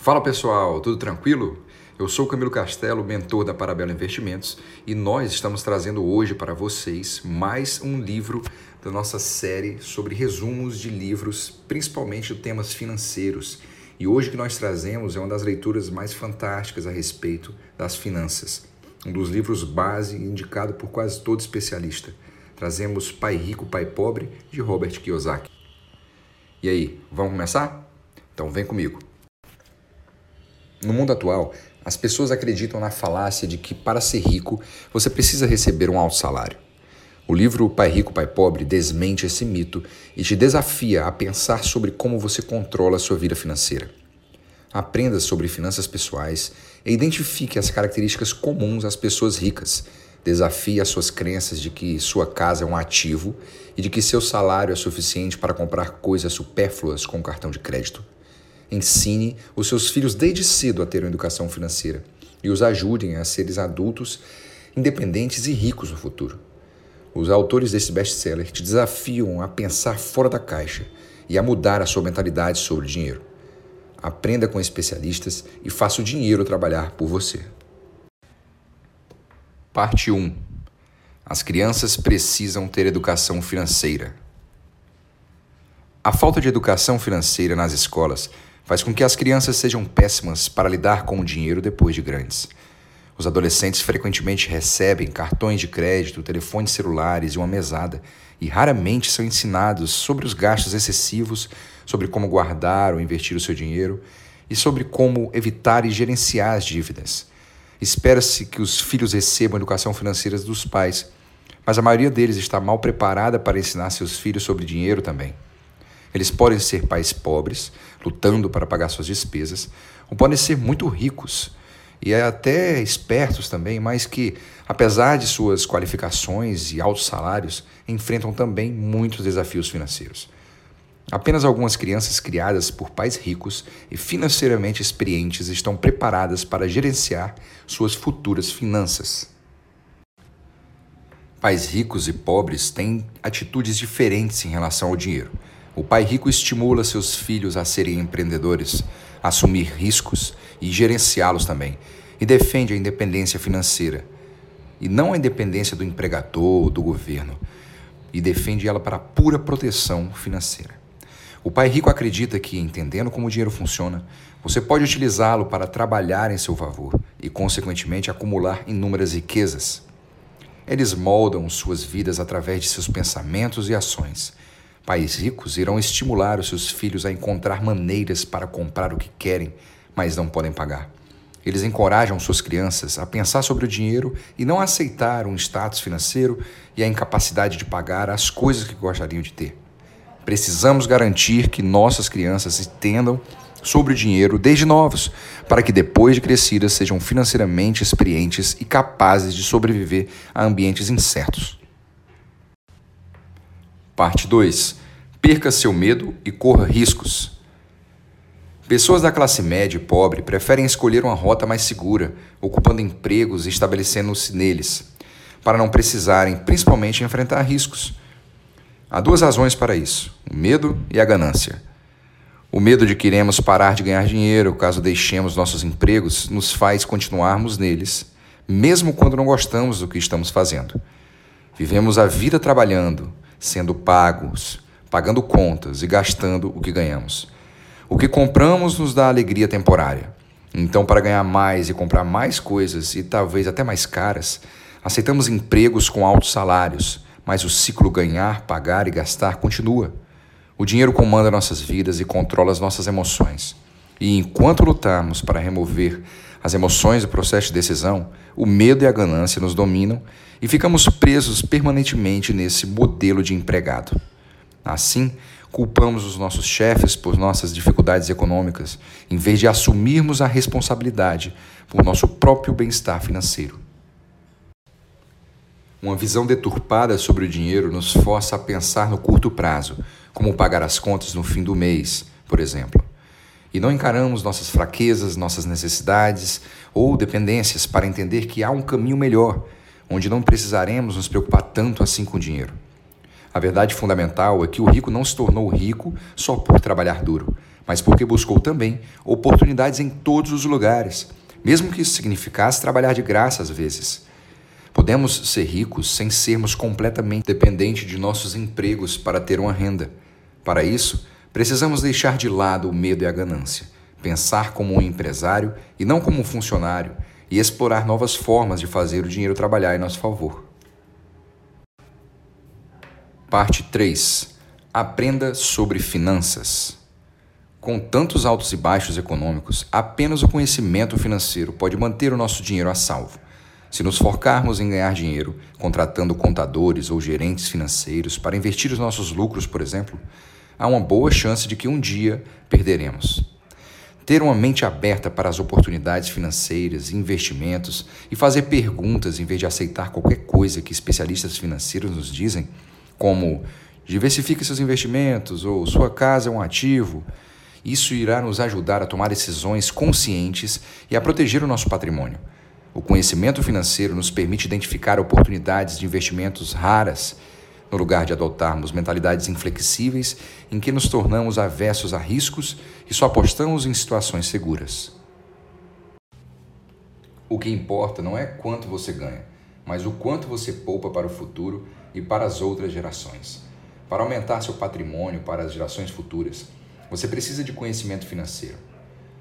Fala pessoal, tudo tranquilo? Eu sou Camilo Castelo, mentor da Parabela Investimentos, e nós estamos trazendo hoje para vocês mais um livro da nossa série sobre resumos de livros, principalmente de temas financeiros. E hoje que nós trazemos é uma das leituras mais fantásticas a respeito das finanças. Um dos livros base indicado por quase todo especialista. Trazemos Pai Rico, Pai Pobre, de Robert Kiyosaki. E aí, vamos começar? Então vem comigo. No mundo atual, as pessoas acreditam na falácia de que para ser rico você precisa receber um alto salário. O livro Pai Rico, Pai Pobre desmente esse mito e te desafia a pensar sobre como você controla a sua vida financeira. Aprenda sobre finanças pessoais e identifique as características comuns às pessoas ricas. Desafie as suas crenças de que sua casa é um ativo e de que seu salário é suficiente para comprar coisas supérfluas com cartão de crédito. Ensine os seus filhos desde cedo a ter uma educação financeira e os ajudem a seres adultos independentes e ricos no futuro. Os autores desse best-seller te desafiam a pensar fora da caixa e a mudar a sua mentalidade sobre o dinheiro. Aprenda com especialistas e faça o dinheiro trabalhar por você. Parte 1. As crianças precisam ter educação financeira. A falta de educação financeira nas escolas faz com que as crianças sejam péssimas para lidar com o dinheiro depois de grandes. Os adolescentes frequentemente recebem cartões de crédito, telefones celulares e uma mesada, e raramente são ensinados sobre os gastos excessivos, sobre como guardar ou investir o seu dinheiro e sobre como evitar e gerenciar as dívidas. Espera-se que os filhos recebam educação financeira dos pais, mas a maioria deles está mal preparada para ensinar seus filhos sobre dinheiro também. Eles podem ser pais pobres, lutando para pagar suas despesas, ou podem ser muito ricos e até espertos também, mas que, apesar de suas qualificações e altos salários, enfrentam também muitos desafios financeiros. Apenas algumas crianças criadas por pais ricos e financeiramente experientes estão preparadas para gerenciar suas futuras finanças. Pais ricos e pobres têm atitudes diferentes em relação ao dinheiro. O pai rico estimula seus filhos a serem empreendedores, a assumir riscos e gerenciá-los também, e defende a independência financeira, e não a independência do empregador ou do governo, e defende ela para pura proteção financeira. O pai rico acredita que, entendendo como o dinheiro funciona, você pode utilizá-lo para trabalhar em seu favor e, consequentemente, acumular inúmeras riquezas. Eles moldam suas vidas através de seus pensamentos e ações Pais ricos irão estimular os seus filhos a encontrar maneiras para comprar o que querem, mas não podem pagar. Eles encorajam suas crianças a pensar sobre o dinheiro e não aceitar um status financeiro e a incapacidade de pagar as coisas que gostariam de ter. Precisamos garantir que nossas crianças entendam sobre o dinheiro desde novos, para que depois de crescidas sejam financeiramente experientes e capazes de sobreviver a ambientes incertos. Parte 2. Perca seu medo e corra riscos. Pessoas da classe média e pobre preferem escolher uma rota mais segura, ocupando empregos e estabelecendo-se neles, para não precisarem principalmente enfrentar riscos. Há duas razões para isso: o medo e a ganância. O medo de que iremos parar de ganhar dinheiro caso deixemos nossos empregos nos faz continuarmos neles, mesmo quando não gostamos do que estamos fazendo. Vivemos a vida trabalhando, sendo pagos, pagando contas e gastando o que ganhamos. O que compramos nos dá alegria temporária. Então, para ganhar mais e comprar mais coisas e talvez até mais caras, aceitamos empregos com altos salários, mas o ciclo ganhar, pagar e gastar continua. O dinheiro comanda nossas vidas e controla as nossas emoções. E enquanto lutarmos para remover as emoções do processo de decisão, o medo e a ganância nos dominam e ficamos presos permanentemente nesse modelo de empregado. Assim, culpamos os nossos chefes por nossas dificuldades econômicas, em vez de assumirmos a responsabilidade por nosso próprio bem-estar financeiro. Uma visão deturpada sobre o dinheiro nos força a pensar no curto prazo, como pagar as contas no fim do mês, por exemplo. E não encaramos nossas fraquezas, nossas necessidades ou dependências para entender que há um caminho melhor onde não precisaremos nos preocupar tanto assim com o dinheiro. A verdade fundamental é que o rico não se tornou rico só por trabalhar duro, mas porque buscou também oportunidades em todos os lugares, mesmo que isso significasse trabalhar de graça às vezes. Podemos ser ricos sem sermos completamente dependentes de nossos empregos para ter uma renda. Para isso, precisamos deixar de lado o medo e a ganância, pensar como um empresário e não como um funcionário, e explorar novas formas de fazer o dinheiro trabalhar em nosso favor. Parte 3. Aprenda sobre finanças. Com tantos altos e baixos econômicos, apenas o conhecimento financeiro pode manter o nosso dinheiro a salvo. Se nos focarmos em ganhar dinheiro, contratando contadores ou gerentes financeiros para investir os nossos lucros, por exemplo, há uma boa chance de que um dia perderemos. Ter uma mente aberta para as oportunidades financeiras investimentos e fazer perguntas em vez de aceitar qualquer coisa que especialistas financeiros nos dizem, como diversifique seus investimentos ou sua casa é um ativo, isso irá nos ajudar a tomar decisões conscientes e a proteger o nosso patrimônio. O conhecimento financeiro nos permite identificar oportunidades de investimentos raras, no lugar de adotarmos mentalidades inflexíveis em que nos tornamos avessos a riscos e só apostamos em situações seguras. O que importa não é quanto você ganha, mas o quanto você poupa para o futuro e para as outras gerações. Para aumentar seu patrimônio para as gerações futuras, você precisa de conhecimento financeiro.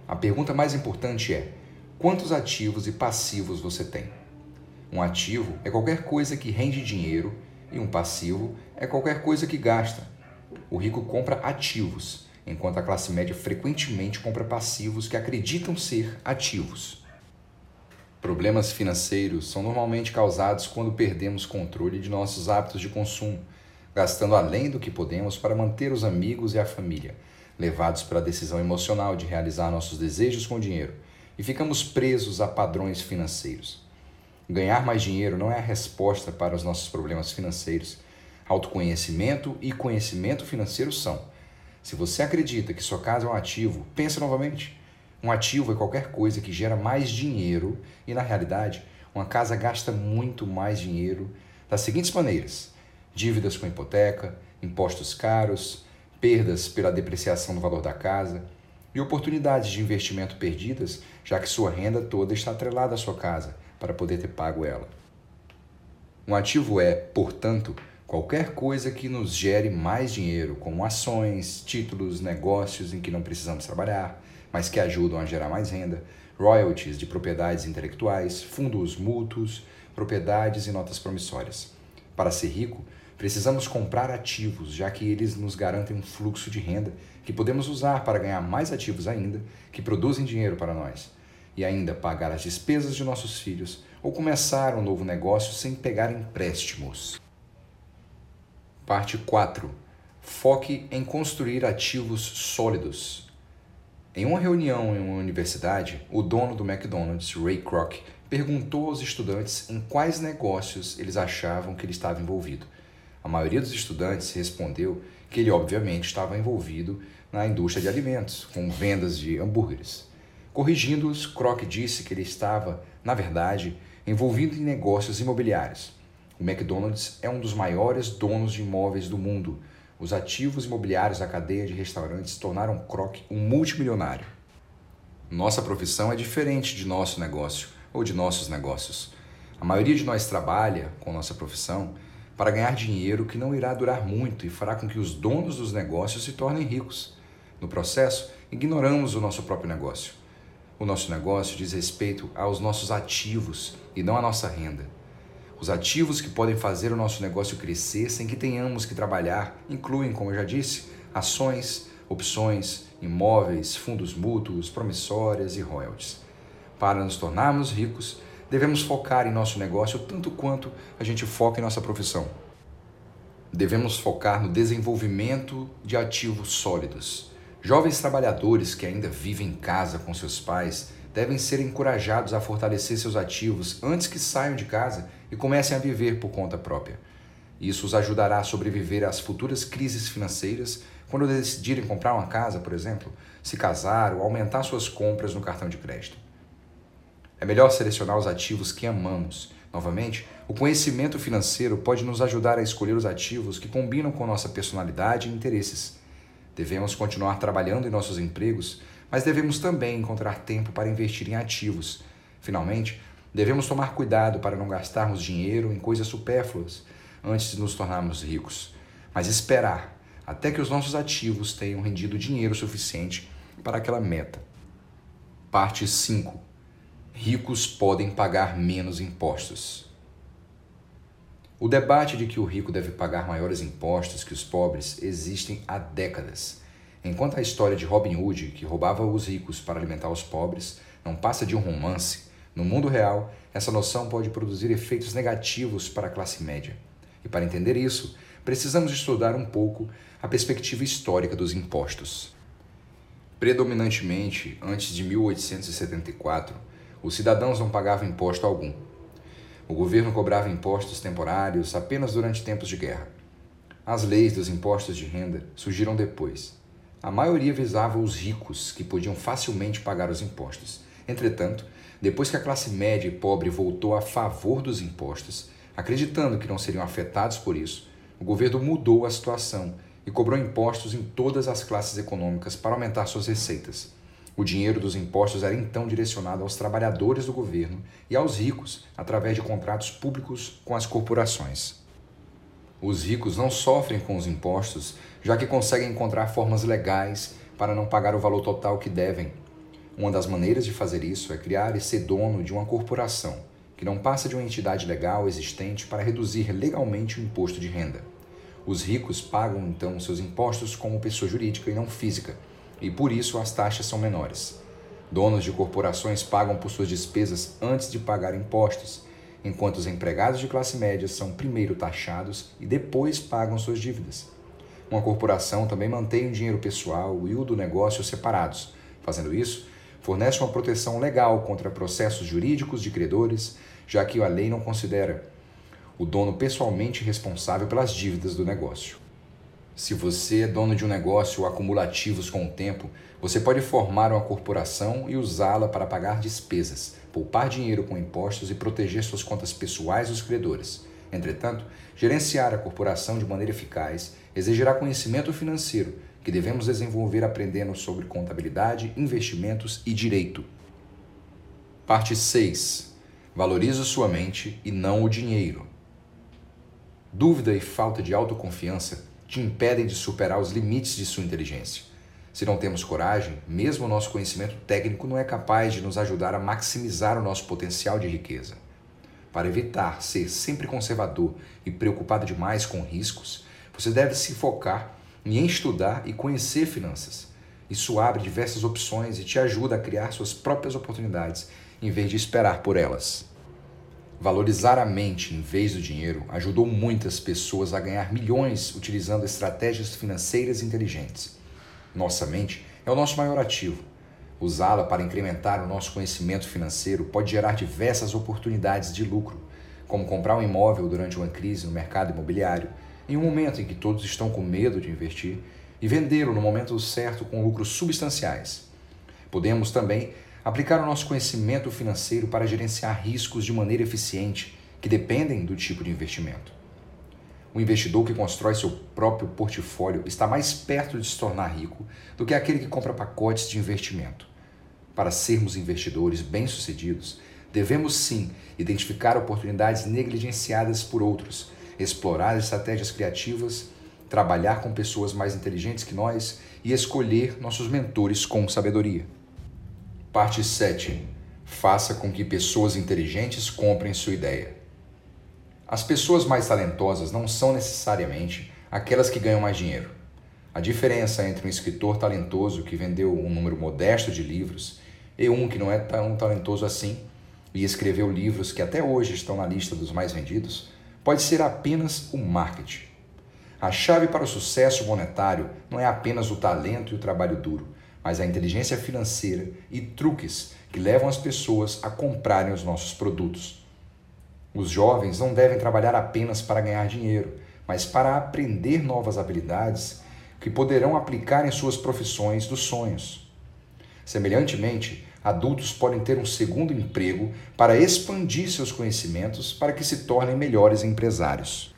A pergunta mais importante é: Quantos ativos e passivos você tem? Um ativo é qualquer coisa que rende dinheiro e um passivo é qualquer coisa que gasta. O rico compra ativos, enquanto a classe média frequentemente compra passivos que acreditam ser ativos. Problemas financeiros são normalmente causados quando perdemos controle de nossos hábitos de consumo, gastando além do que podemos para manter os amigos e a família, levados pela decisão emocional de realizar nossos desejos com dinheiro e ficamos presos a padrões financeiros. Ganhar mais dinheiro não é a resposta para os nossos problemas financeiros. Autoconhecimento e conhecimento financeiro são. Se você acredita que sua casa é um ativo, pense novamente. Um ativo é qualquer coisa que gera mais dinheiro e, na realidade, uma casa gasta muito mais dinheiro das seguintes maneiras: dívidas com hipoteca, impostos caros, perdas pela depreciação do valor da casa e oportunidades de investimento perdidas, já que sua renda toda está atrelada à sua casa para poder ter pago ela. Um ativo é, portanto, qualquer coisa que nos gere mais dinheiro, como ações, títulos, negócios em que não precisamos trabalhar, mas que ajudam a gerar mais renda, royalties de propriedades intelectuais, fundos mútuos, propriedades e notas promissórias. Para ser rico, Precisamos comprar ativos, já que eles nos garantem um fluxo de renda que podemos usar para ganhar mais ativos ainda, que produzem dinheiro para nós, e ainda pagar as despesas de nossos filhos ou começar um novo negócio sem pegar empréstimos. Parte 4. Foque em construir ativos sólidos. Em uma reunião em uma universidade, o dono do McDonald's, Ray Kroc, perguntou aos estudantes em quais negócios eles achavam que ele estava envolvido. A maioria dos estudantes respondeu que ele, obviamente, estava envolvido na indústria de alimentos, com vendas de hambúrgueres. Corrigindo-os, Kroc disse que ele estava, na verdade, envolvido em negócios imobiliários. O McDonald's é um dos maiores donos de imóveis do mundo. Os ativos imobiliários da cadeia de restaurantes tornaram Kroc um multimilionário. Nossa profissão é diferente de nosso negócio ou de nossos negócios. A maioria de nós trabalha com nossa profissão para ganhar dinheiro que não irá durar muito e fará com que os donos dos negócios se tornem ricos. No processo, ignoramos o nosso próprio negócio. O nosso negócio diz respeito aos nossos ativos e não à nossa renda. Os ativos que podem fazer o nosso negócio crescer sem que tenhamos que trabalhar incluem, como eu já disse, ações, opções, imóveis, fundos mútuos, promissórias e royalties. Para nos tornarmos ricos, devemos focar em nosso negócio tanto quanto a gente foca em nossa profissão. Devemos focar no desenvolvimento de ativos sólidos. Jovens trabalhadores que ainda vivem em casa com seus pais devem ser encorajados a fortalecer seus ativos antes que saiam de casa e comecem a viver por conta própria. Isso os ajudará a sobreviver às futuras crises financeiras quando decidirem comprar uma casa, por exemplo, se casar ou aumentar suas compras no cartão de crédito. É melhor selecionar os ativos que amamos. Novamente, o conhecimento financeiro pode nos ajudar a escolher os ativos que combinam com nossa personalidade e interesses. Devemos continuar trabalhando em nossos empregos, mas devemos também encontrar tempo para investir em ativos. Finalmente, devemos tomar cuidado para não gastarmos dinheiro em coisas supérfluas antes de nos tornarmos ricos, mas esperar até que os nossos ativos tenham rendido dinheiro suficiente para aquela meta. Parte 5. Ricos podem pagar menos impostos. O debate de que o rico deve pagar maiores impostos que os pobres existem há décadas. Enquanto a história de Robin Hood, que roubava os ricos para alimentar os pobres, não passa de um romance, no mundo real, essa noção pode produzir efeitos negativos para a classe média. E para entender isso, precisamos estudar um pouco a perspectiva histórica dos impostos. Predominantemente, antes de 1874, os cidadãos não pagavam imposto algum. O governo cobrava impostos temporários apenas durante tempos de guerra. As leis dos impostos de renda surgiram depois. A maioria visava os ricos, que podiam facilmente pagar os impostos. Entretanto, depois que a classe média e pobre voltou a favor dos impostos, acreditando que não seriam afetados por isso, o governo mudou a situação e cobrou impostos em todas as classes econômicas para aumentar suas receitas. O dinheiro dos impostos era então direcionado aos trabalhadores do governo e aos ricos através de contratos públicos com as corporações. Os ricos não sofrem com os impostos, já que conseguem encontrar formas legais para não pagar o valor total que devem. Uma das maneiras de fazer isso é criar e ser dono de uma corporação, que não passa de uma entidade legal existente para reduzir legalmente o imposto de renda. Os ricos pagam então seus impostos como pessoa jurídica e não física e por isso as taxas são menores. Donos de corporações pagam por suas despesas antes de pagar impostos, enquanto os empregados de classe média são primeiro taxados e depois pagam suas dívidas. Uma corporação também mantém o dinheiro pessoal e o do negócio separados. Fazendo isso, fornece uma proteção legal contra processos jurídicos de credores, já que a lei não considera o dono pessoalmente responsável pelas dívidas do negócio. Se você é dono de um negócio ou acumula ativos com o tempo, você pode formar uma corporação e usá-la para pagar despesas, poupar dinheiro com impostos e proteger suas contas pessoais dos credores. Entretanto, gerenciar a corporação de maneira eficaz exigirá conhecimento financeiro que devemos desenvolver aprendendo sobre contabilidade, investimentos e direito. Parte 6. Valorize sua mente e não o dinheiro. Dúvida e falta de autoconfiança te impedem de superar os limites de sua inteligência. Se não temos coragem, mesmo o nosso conhecimento técnico não é capaz de nos ajudar a maximizar o nosso potencial de riqueza. Para evitar ser sempre conservador e preocupado demais com riscos, você deve se focar em estudar e conhecer finanças. Isso abre diversas opções e te ajuda a criar suas próprias oportunidades em vez de esperar por elas. Valorizar a mente em vez do dinheiro ajudou muitas pessoas a ganhar milhões utilizando estratégias financeiras inteligentes. Nossa mente é o nosso maior ativo. Usá-la para incrementar o nosso conhecimento financeiro pode gerar diversas oportunidades de lucro, como comprar um imóvel durante uma crise no mercado imobiliário, em um momento em que todos estão com medo de investir, e vendê-lo no momento certo com lucros substanciais. Podemos também aplicar o nosso conhecimento financeiro para gerenciar riscos de maneira eficiente que dependem do tipo de investimento. O investidor que constrói seu próprio portfólio está mais perto de se tornar rico do que aquele que compra pacotes de investimento. Para sermos investidores bem-sucedidos, devemos sim identificar oportunidades negligenciadas por outros, explorar estratégias criativas, trabalhar com pessoas mais inteligentes que nós e escolher nossos mentores com sabedoria. Parte 7. Faça com que pessoas inteligentes comprem sua ideia. As pessoas mais talentosas não são necessariamente aquelas que ganham mais dinheiro. A diferença entre um escritor talentoso que vendeu um número modesto de livros e um que não é tão talentoso assim e escreveu livros que até hoje estão na lista dos mais vendidos pode ser apenas o marketing. A chave para o sucesso monetário não é apenas o talento e o trabalho duro, mas a inteligência financeira e truques que levam as pessoas a comprarem os nossos produtos. Os jovens não devem trabalhar apenas para ganhar dinheiro, mas para aprender novas habilidades que poderão aplicar em suas profissões dos sonhos. Semelhantemente, adultos podem ter um segundo emprego para expandir seus conhecimentos para que se tornem melhores empresários.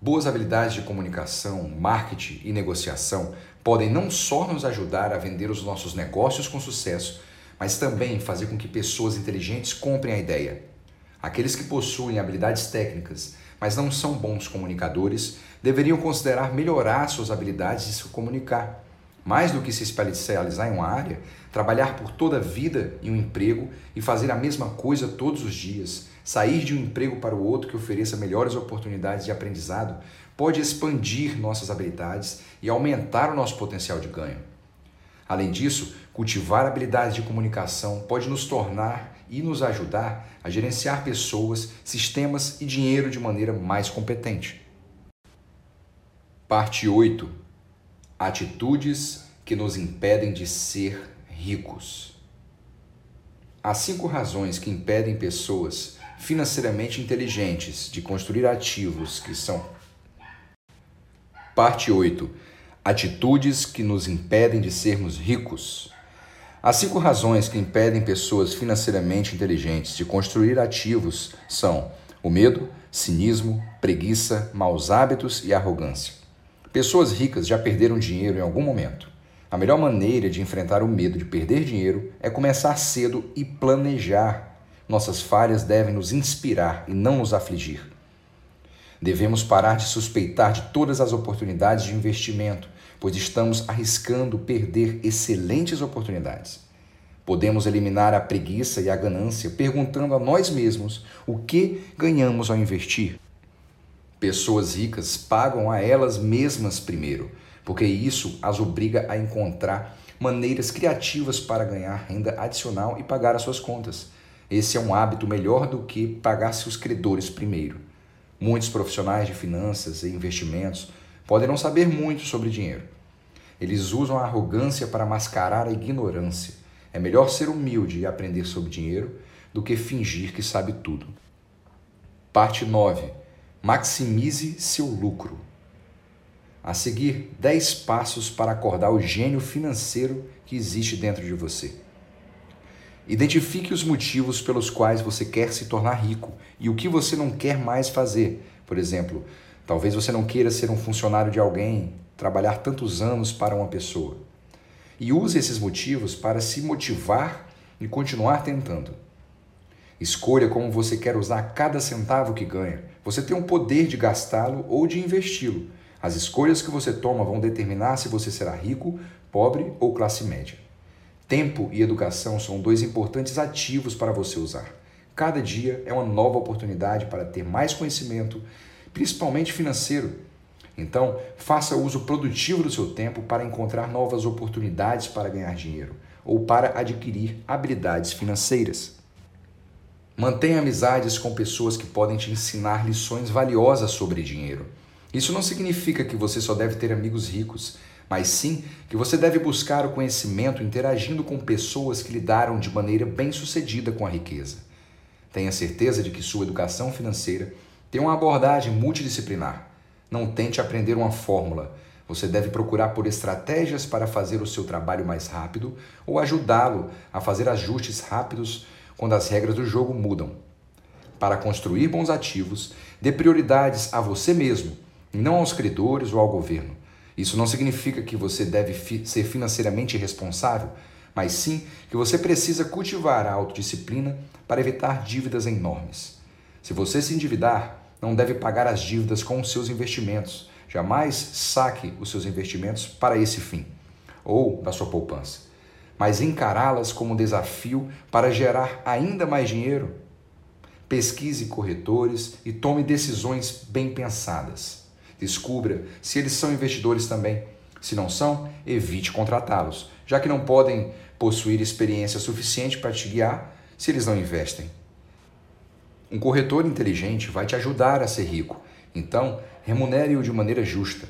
Boas habilidades de comunicação, marketing e negociação podem não só nos ajudar a vender os nossos negócios com sucesso, mas também fazer com que pessoas inteligentes comprem a ideia. Aqueles que possuem habilidades técnicas, mas não são bons comunicadores, deveriam considerar melhorar suas habilidades de se comunicar. Mais do que se especializar em uma área, trabalhar por toda a vida em um emprego e fazer a mesma coisa todos os dias, sair de um emprego para o outro que ofereça melhores oportunidades de aprendizado, pode expandir nossas habilidades e aumentar o nosso potencial de ganho. Além disso, cultivar habilidades de comunicação pode nos tornar e nos ajudar a gerenciar pessoas, sistemas e dinheiro de maneira mais competente. Parte 8 Atitudes que nos impedem de ser ricos. Há cinco razões que impedem pessoas financeiramente inteligentes de construir ativos que são. Parte 8 Atitudes que nos impedem de sermos ricos. As cinco razões que impedem pessoas financeiramente inteligentes de construir ativos são o medo, cinismo, preguiça, maus hábitos e arrogância. Pessoas ricas já perderam dinheiro em algum momento. A melhor maneira de enfrentar o medo de perder dinheiro é começar cedo e planejar. Nossas falhas devem nos inspirar e não nos afligir. Devemos parar de suspeitar de todas as oportunidades de investimento pois estamos arriscando perder excelentes oportunidades. Podemos eliminar a preguiça e a ganância perguntando a nós mesmos o que ganhamos ao investir. Pessoas ricas pagam a elas mesmas primeiro, porque isso as obriga a encontrar maneiras criativas para ganhar renda adicional e pagar as suas contas. Esse é um hábito melhor do que pagar seus credores primeiro. Muitos profissionais de finanças e investimentos podem não saber muito sobre dinheiro. Eles usam a arrogância para mascarar a ignorância. É melhor ser humilde e aprender sobre dinheiro do que fingir que sabe tudo. Parte 9. Maximize seu lucro. A seguir, 10 passos para acordar o gênio financeiro que existe dentro de você. Identifique os motivos pelos quais você quer se tornar rico e o que você não quer mais fazer. Por exemplo, Talvez você não queira ser um funcionário de alguém, trabalhar tantos anos para uma pessoa. E use esses motivos para se motivar e continuar tentando. Escolha como você quer usar cada centavo que ganha. Você tem o poder de gastá-lo ou de investi-lo. As escolhas que você toma vão determinar se você será rico, pobre ou classe média. Tempo e educação são dois importantes ativos para você usar. Cada dia é uma nova oportunidade para ter mais conhecimento, principalmente financeiro. Então, faça uso produtivo do seu tempo para encontrar novas oportunidades para ganhar dinheiro ou para adquirir habilidades financeiras. Mantenha amizades com pessoas que podem te ensinar lições valiosas sobre dinheiro. Isso não significa que você só deve ter amigos ricos, mas sim que você deve buscar o conhecimento interagindo com pessoas que lidaram de maneira bem-sucedida com a riqueza. Tenha certeza de que sua educação financeira Tenha uma abordagem multidisciplinar. Não tente aprender uma fórmula. Você deve procurar por estratégias para fazer o seu trabalho mais rápido ou ajudá-lo a fazer ajustes rápidos quando as regras do jogo mudam. Para construir bons ativos, dê prioridades a você mesmo não aos credores ou ao governo. Isso não significa que você deve fi ser financeiramente responsável, mas sim que você precisa cultivar a autodisciplina para evitar dívidas enormes. Se você se endividar, não deve pagar as dívidas com os seus investimentos. Jamais saque os seus investimentos para esse fim, ou da sua poupança, mas encará-las como desafio para gerar ainda mais dinheiro. Pesquise corretores e tome decisões bem pensadas. Descubra se eles são investidores também. Se não são, evite contratá-los, já que não podem possuir experiência suficiente para te guiar se eles não investem. Um corretor inteligente vai te ajudar a ser rico, então remunere-o de maneira justa.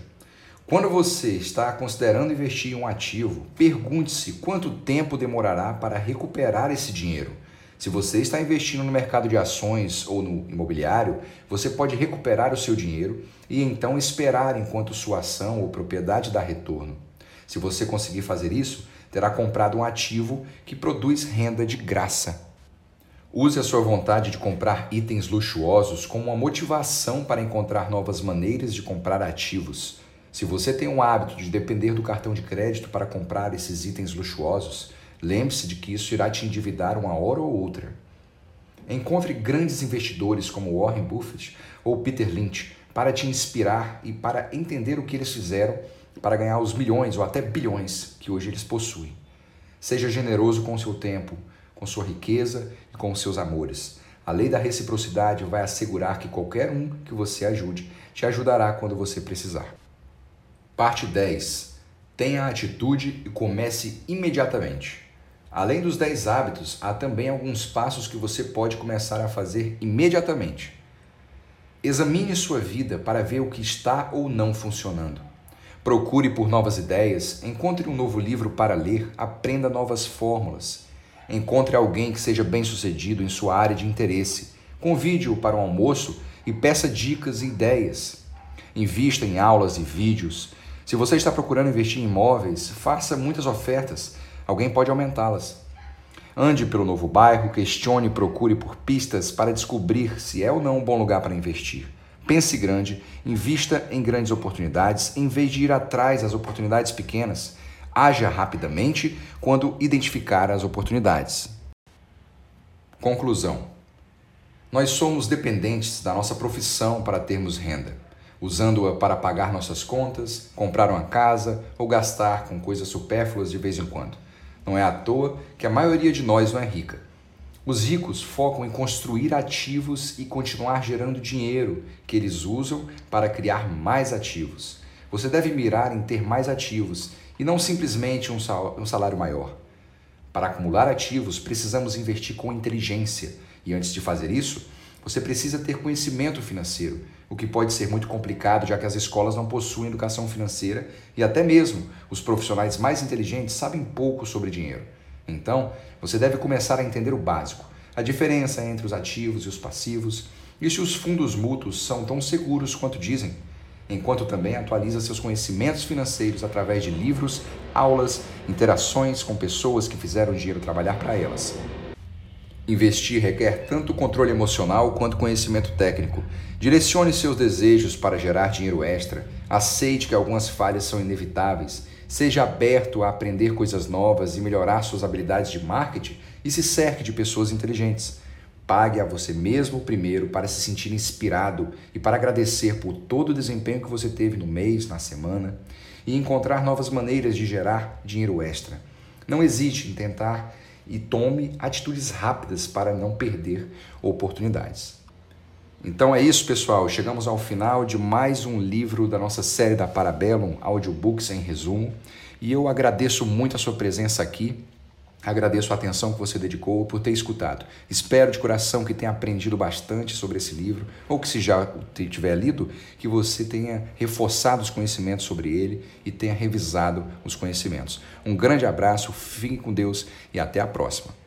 Quando você está considerando investir em um ativo, pergunte-se quanto tempo demorará para recuperar esse dinheiro. Se você está investindo no mercado de ações ou no imobiliário, você pode recuperar o seu dinheiro e então esperar enquanto sua ação ou propriedade dá retorno. Se você conseguir fazer isso, terá comprado um ativo que produz renda de graça. Use a sua vontade de comprar itens luxuosos como uma motivação para encontrar novas maneiras de comprar ativos. Se você tem o hábito de depender do cartão de crédito para comprar esses itens luxuosos, lembre-se de que isso irá te endividar uma hora ou outra. Encontre grandes investidores como Warren Buffett ou Peter Lynch para te inspirar e para entender o que eles fizeram para ganhar os milhões ou até bilhões que hoje eles possuem. Seja generoso com o seu tempo, com sua riqueza e com os seus amores. A lei da reciprocidade vai assegurar que qualquer um que você ajude te ajudará quando você precisar. Parte 10. Tenha atitude e comece imediatamente. Além dos 10 hábitos, há também alguns passos que você pode começar a fazer imediatamente. Examine sua vida para ver o que está ou não funcionando. Procure por novas ideias, encontre um novo livro para ler, aprenda novas fórmulas. Encontre alguém que seja bem-sucedido em sua área de interesse. Convide-o para um almoço e peça dicas e ideias. Invista em aulas e vídeos. Se você está procurando investir em imóveis, faça muitas ofertas. Alguém pode aumentá-las. Ande pelo novo bairro, questione e procure por pistas para descobrir se é ou não um bom lugar para investir. Pense grande, invista em grandes oportunidades em vez de ir atrás das oportunidades pequenas. Haja rapidamente quando identificar as oportunidades. Conclusão: Nós somos dependentes da nossa profissão para termos renda, usando-a para pagar nossas contas, comprar uma casa ou gastar com coisas supérfluas de vez em quando. Não é à toa que a maioria de nós não é rica. Os ricos focam em construir ativos e continuar gerando dinheiro que eles usam para criar mais ativos. Você deve mirar em ter mais ativos e não simplesmente um salário maior. Para acumular ativos, precisamos investir com inteligência e antes de fazer isso, você precisa ter conhecimento financeiro, o que pode ser muito complicado, já que as escolas não possuem educação financeira e até mesmo os profissionais mais inteligentes sabem pouco sobre dinheiro. Então, você deve começar a entender o básico, a diferença entre os ativos e os passivos, e se os fundos mútuos são tão seguros quanto dizem, enquanto também atualiza seus conhecimentos financeiros através de livros, aulas, interações com pessoas que fizeram o dinheiro trabalhar para elas. Investir requer tanto controle emocional quanto conhecimento técnico. Direcione seus desejos para gerar dinheiro extra. Aceite que algumas falhas são inevitáveis. Seja aberto a aprender coisas novas e melhorar suas habilidades de marketing e se cerque de pessoas inteligentes. Pague a você mesmo primeiro para se sentir inspirado e para agradecer por todo o desempenho que você teve no mês, na semana e encontrar novas maneiras de gerar dinheiro extra. Não hesite em tentar e tome atitudes rápidas para não perder oportunidades. Então é isso, pessoal. Chegamos ao final de mais um livro da nossa série da Parabellum Audiobooks em resumo. E eu agradeço muito a sua presença aqui. Agradeço a atenção que você dedicou por ter escutado. Espero de coração que tenha aprendido bastante sobre esse livro, ou que se já tiver lido, que você tenha reforçado os conhecimentos sobre ele e tenha revisado os conhecimentos. Um grande abraço, fique com Deus e até a próxima.